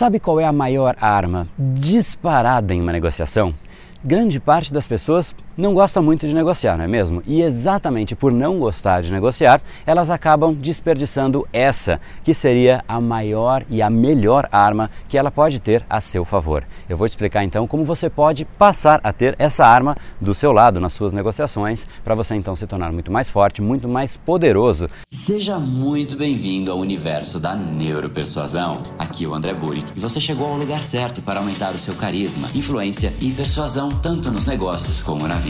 Sabe qual é a maior arma disparada em uma negociação? Grande parte das pessoas não gosta muito de negociar, não é mesmo? E exatamente por não gostar de negociar, elas acabam desperdiçando essa, que seria a maior e a melhor arma que ela pode ter a seu favor. Eu vou te explicar então como você pode passar a ter essa arma do seu lado nas suas negociações, para você então se tornar muito mais forte, muito mais poderoso. Seja muito bem-vindo ao universo da neuropersuasão. Aqui é o André Buri e você chegou ao lugar certo para aumentar o seu carisma, influência e persuasão tanto nos negócios como na vida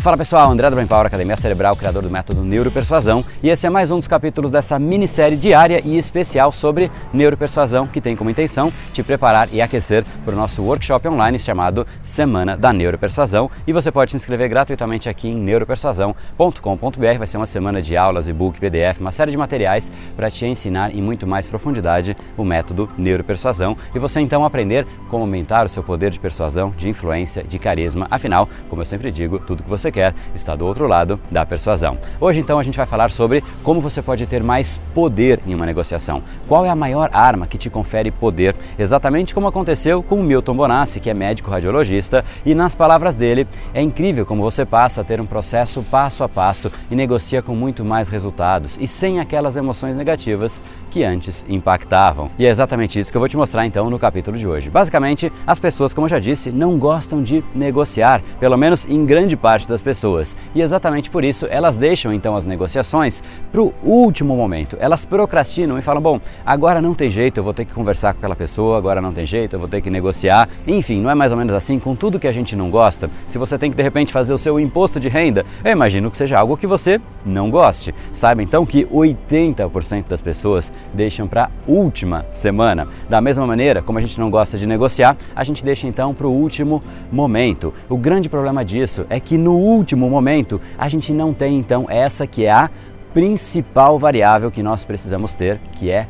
Fala pessoal, André Power, Academia Cerebral, criador do método Neuropersuasão, e esse é mais um dos capítulos dessa minissérie diária e especial sobre neuropersuasão, que tem como intenção te preparar e aquecer para o nosso workshop online chamado Semana da Neuropersuasão. E você pode se inscrever gratuitamente aqui em neuropersuasão.com.br. Vai ser uma semana de aulas, e-book, PDF, uma série de materiais para te ensinar em muito mais profundidade o método Neuropersuasão e você então aprender como aumentar o seu poder de persuasão, de influência, de carisma. Afinal, como eu sempre digo, tudo que você você quer está do outro lado da persuasão. Hoje então a gente vai falar sobre como você pode ter mais poder em uma negociação. Qual é a maior arma que te confere poder? Exatamente como aconteceu com o Milton Bonassi, que é médico radiologista, e nas palavras dele, é incrível como você passa a ter um processo passo a passo e negocia com muito mais resultados e sem aquelas emoções negativas que antes impactavam. E é exatamente isso que eu vou te mostrar então no capítulo de hoje. Basicamente, as pessoas, como eu já disse, não gostam de negociar, pelo menos em grande parte das das pessoas. E exatamente por isso elas deixam então as negociações para o último momento. Elas procrastinam e falam: bom, agora não tem jeito, eu vou ter que conversar com aquela pessoa, agora não tem jeito, eu vou ter que negociar. Enfim, não é mais ou menos assim com tudo que a gente não gosta. Se você tem que de repente fazer o seu imposto de renda, eu imagino que seja algo que você não goste. Saiba então que 80% das pessoas deixam para a última semana. Da mesma maneira, como a gente não gosta de negociar, a gente deixa então para o último momento. O grande problema disso é que no último momento, a gente não tem então essa que é a principal variável que nós precisamos ter, que é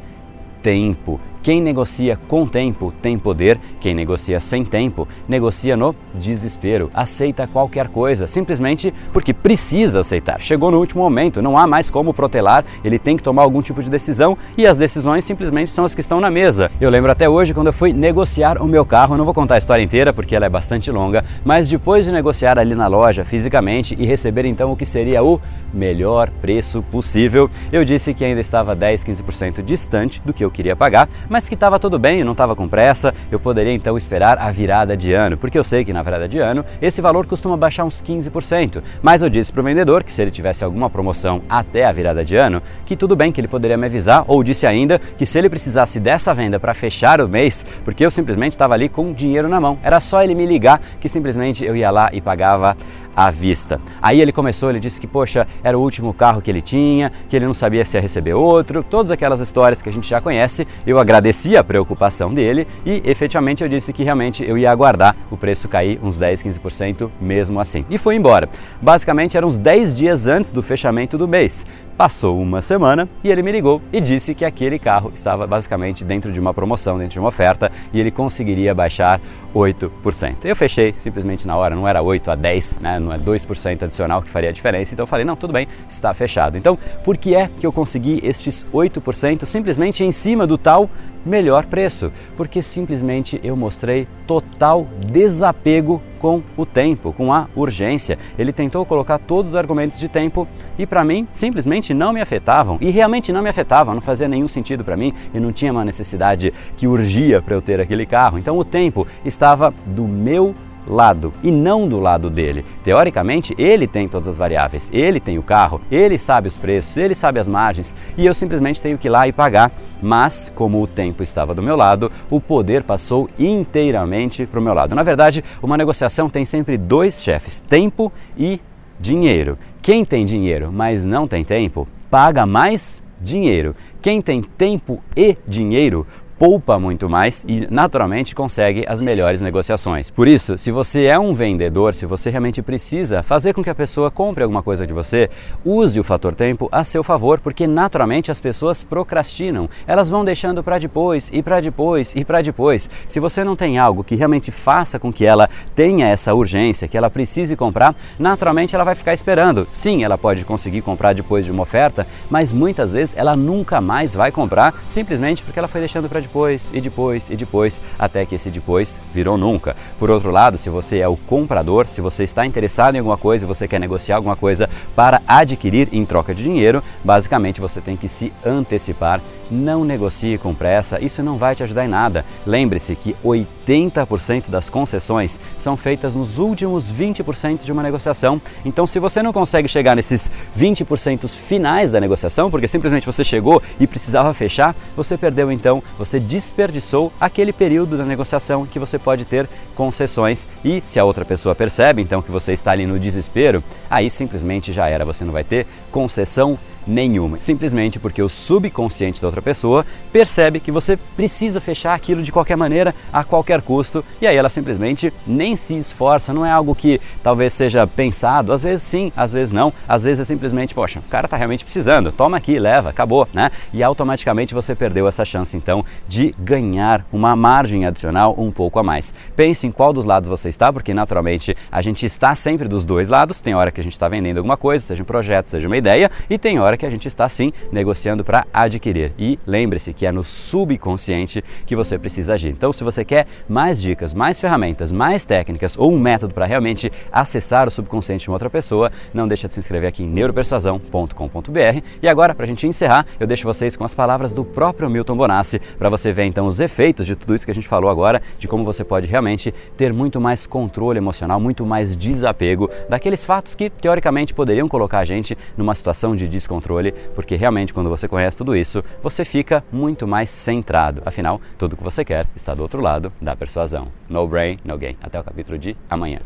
tempo. Quem negocia com tempo tem poder, quem negocia sem tempo negocia no desespero, aceita qualquer coisa, simplesmente porque precisa aceitar. Chegou no último momento, não há mais como protelar, ele tem que tomar algum tipo de decisão e as decisões simplesmente são as que estão na mesa. Eu lembro até hoje quando eu fui negociar o meu carro, eu não vou contar a história inteira porque ela é bastante longa, mas depois de negociar ali na loja fisicamente e receber então o que seria o melhor preço possível, eu disse que ainda estava 10, 15% distante do que eu queria pagar, mas que estava tudo bem, não estava com pressa, eu poderia então esperar a virada de ano, porque eu sei que na virada de ano esse valor costuma baixar uns 15%. Mas eu disse para o vendedor que se ele tivesse alguma promoção até a virada de ano, que tudo bem, que ele poderia me avisar, ou disse ainda que se ele precisasse dessa venda para fechar o mês, porque eu simplesmente estava ali com dinheiro na mão, era só ele me ligar que simplesmente eu ia lá e pagava à vista. Aí ele começou, ele disse que, poxa, era o último carro que ele tinha, que ele não sabia se ia receber outro, todas aquelas histórias que a gente já conhece. Eu agradeci a preocupação dele e efetivamente eu disse que realmente eu ia aguardar o preço cair uns 10, 15% mesmo assim. E foi embora. Basicamente eram uns 10 dias antes do fechamento do mês. Passou uma semana e ele me ligou e disse que aquele carro estava basicamente dentro de uma promoção, dentro de uma oferta e ele conseguiria baixar 8%. Eu fechei simplesmente na hora, não era 8 a 10, né? Não é 2% adicional que faria a diferença. Então eu falei: não, tudo bem, está fechado. Então, por que é que eu consegui estes 8% simplesmente em cima do tal melhor preço, porque simplesmente eu mostrei total desapego com o tempo, com a urgência. Ele tentou colocar todos os argumentos de tempo e para mim simplesmente não me afetavam e realmente não me afetavam, não fazia nenhum sentido para mim e não tinha uma necessidade que urgia para eu ter aquele carro. Então o tempo estava do meu lado e não do lado dele. Teoricamente, ele tem todas as variáveis, ele tem o carro, ele sabe os preços, ele sabe as margens e eu simplesmente tenho que ir lá e pagar. Mas, como o tempo estava do meu lado, o poder passou inteiramente para o meu lado. Na verdade, uma negociação tem sempre dois chefes: tempo e dinheiro. Quem tem dinheiro, mas não tem tempo, paga mais dinheiro. Quem tem tempo e dinheiro poupa muito mais e naturalmente consegue as melhores negociações. Por isso, se você é um vendedor, se você realmente precisa fazer com que a pessoa compre alguma coisa de você, use o fator tempo a seu favor, porque naturalmente as pessoas procrastinam. Elas vão deixando para depois e para depois e para depois. Se você não tem algo que realmente faça com que ela tenha essa urgência, que ela precise comprar, naturalmente ela vai ficar esperando. Sim, ela pode conseguir comprar depois de uma oferta, mas muitas vezes ela nunca mais vai comprar simplesmente porque ela foi deixando para depois e depois e depois, até que esse depois virou nunca. Por outro lado, se você é o comprador, se você está interessado em alguma coisa e você quer negociar alguma coisa para adquirir em troca de dinheiro, basicamente você tem que se antecipar. Não negocie com pressa, isso não vai te ajudar em nada. Lembre-se que 80% das concessões são feitas nos últimos 20% de uma negociação. Então, se você não consegue chegar nesses 20% finais da negociação, porque simplesmente você chegou e precisava fechar, você perdeu então, você desperdiçou aquele período da negociação que você pode ter concessões e se a outra pessoa percebe então que você está ali no desespero, aí simplesmente já era, você não vai ter concessão nenhuma, simplesmente porque o subconsciente da outra pessoa percebe que você precisa fechar aquilo de qualquer maneira, a qualquer custo, e aí ela simplesmente nem se esforça, não é algo que talvez seja pensado, às vezes sim, às vezes não, às vezes é simplesmente, poxa, o cara está realmente precisando, toma aqui, leva, acabou, né? E automaticamente você perdeu essa chance então de ganhar uma margem adicional um pouco a mais. Pense em qual dos lados você está, porque naturalmente a gente está sempre dos dois lados, tem hora que a gente está vendendo alguma coisa, seja um projeto, seja uma ideia, e tem hora que a gente está sim negociando para adquirir. E lembre-se que é no subconsciente que você precisa agir. Então, se você quer mais dicas, mais ferramentas, mais técnicas ou um método para realmente acessar o subconsciente de uma outra pessoa, não deixa de se inscrever aqui em neuropersuasão.com.br. E agora, para a gente encerrar, eu deixo vocês com as palavras do próprio Milton Bonassi para você ver então os efeitos de tudo isso que a gente falou agora, de como você pode realmente ter muito mais controle emocional, muito mais desapego daqueles fatos que teoricamente poderiam colocar a gente numa situação de descontrole controle, porque realmente quando você conhece tudo isso, você fica muito mais centrado. Afinal, tudo que você quer está do outro lado da persuasão. No brain, no gain. Até o capítulo de amanhã.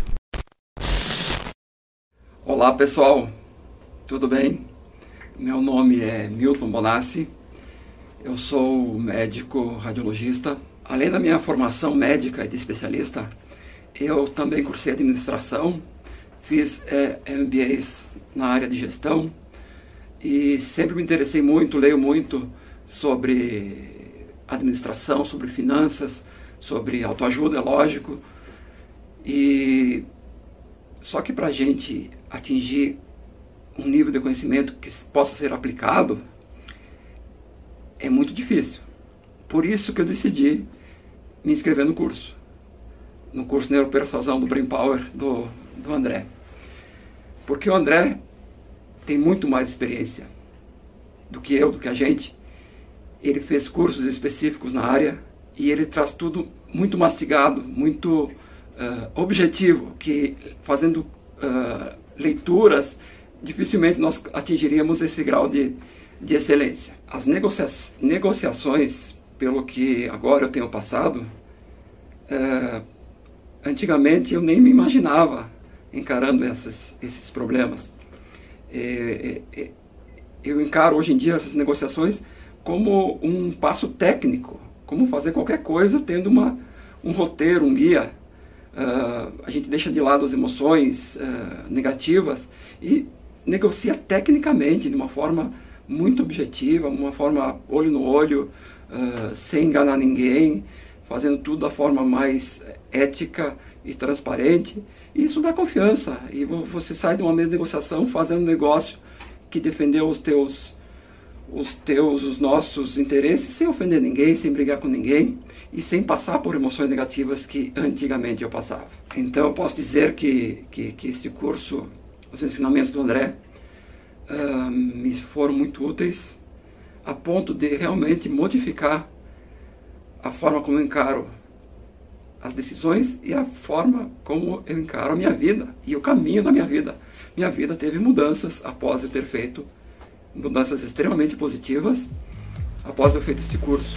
Olá pessoal, tudo bem? Meu nome é Milton Bonassi, eu sou médico radiologista. Além da minha formação médica e de especialista, eu também cursei administração, fiz é, MBAs na área de gestão e sempre me interessei muito, leio muito sobre administração, sobre finanças, sobre autoajuda, é lógico. E só que para a gente atingir um nível de conhecimento que possa ser aplicado é muito difícil. Por isso que eu decidi me inscrever no curso, no curso Neuropersuasão do Brain Power do, do André. Porque o André tem muito mais experiência do que eu, do que a gente. Ele fez cursos específicos na área e ele traz tudo muito mastigado, muito uh, objetivo, que fazendo uh, leituras dificilmente nós atingiríamos esse grau de, de excelência. As negocia negociações, pelo que agora eu tenho passado, uh, antigamente eu nem me imaginava encarando essas, esses problemas. É, é, é, eu encaro hoje em dia essas negociações como um passo técnico, como fazer qualquer coisa tendo uma, um roteiro, um guia. Uh, a gente deixa de lado as emoções uh, negativas e negocia tecnicamente, de uma forma muito objetiva, uma forma olho no olho, uh, sem enganar ninguém, fazendo tudo da forma mais ética e transparente. Isso dá confiança. E você sai de uma mesa de negociação fazendo um negócio que defendeu os teus, os teus, os nossos interesses sem ofender ninguém, sem brigar com ninguém e sem passar por emoções negativas que antigamente eu passava. Então eu posso dizer que, que, que esse curso, os ensinamentos do André, uh, me foram muito úteis a ponto de realmente modificar a forma como eu encaro as decisões e a forma como eu encaro a minha vida e o caminho da minha vida. Minha vida teve mudanças após eu ter feito mudanças extremamente positivas após eu feito este curso.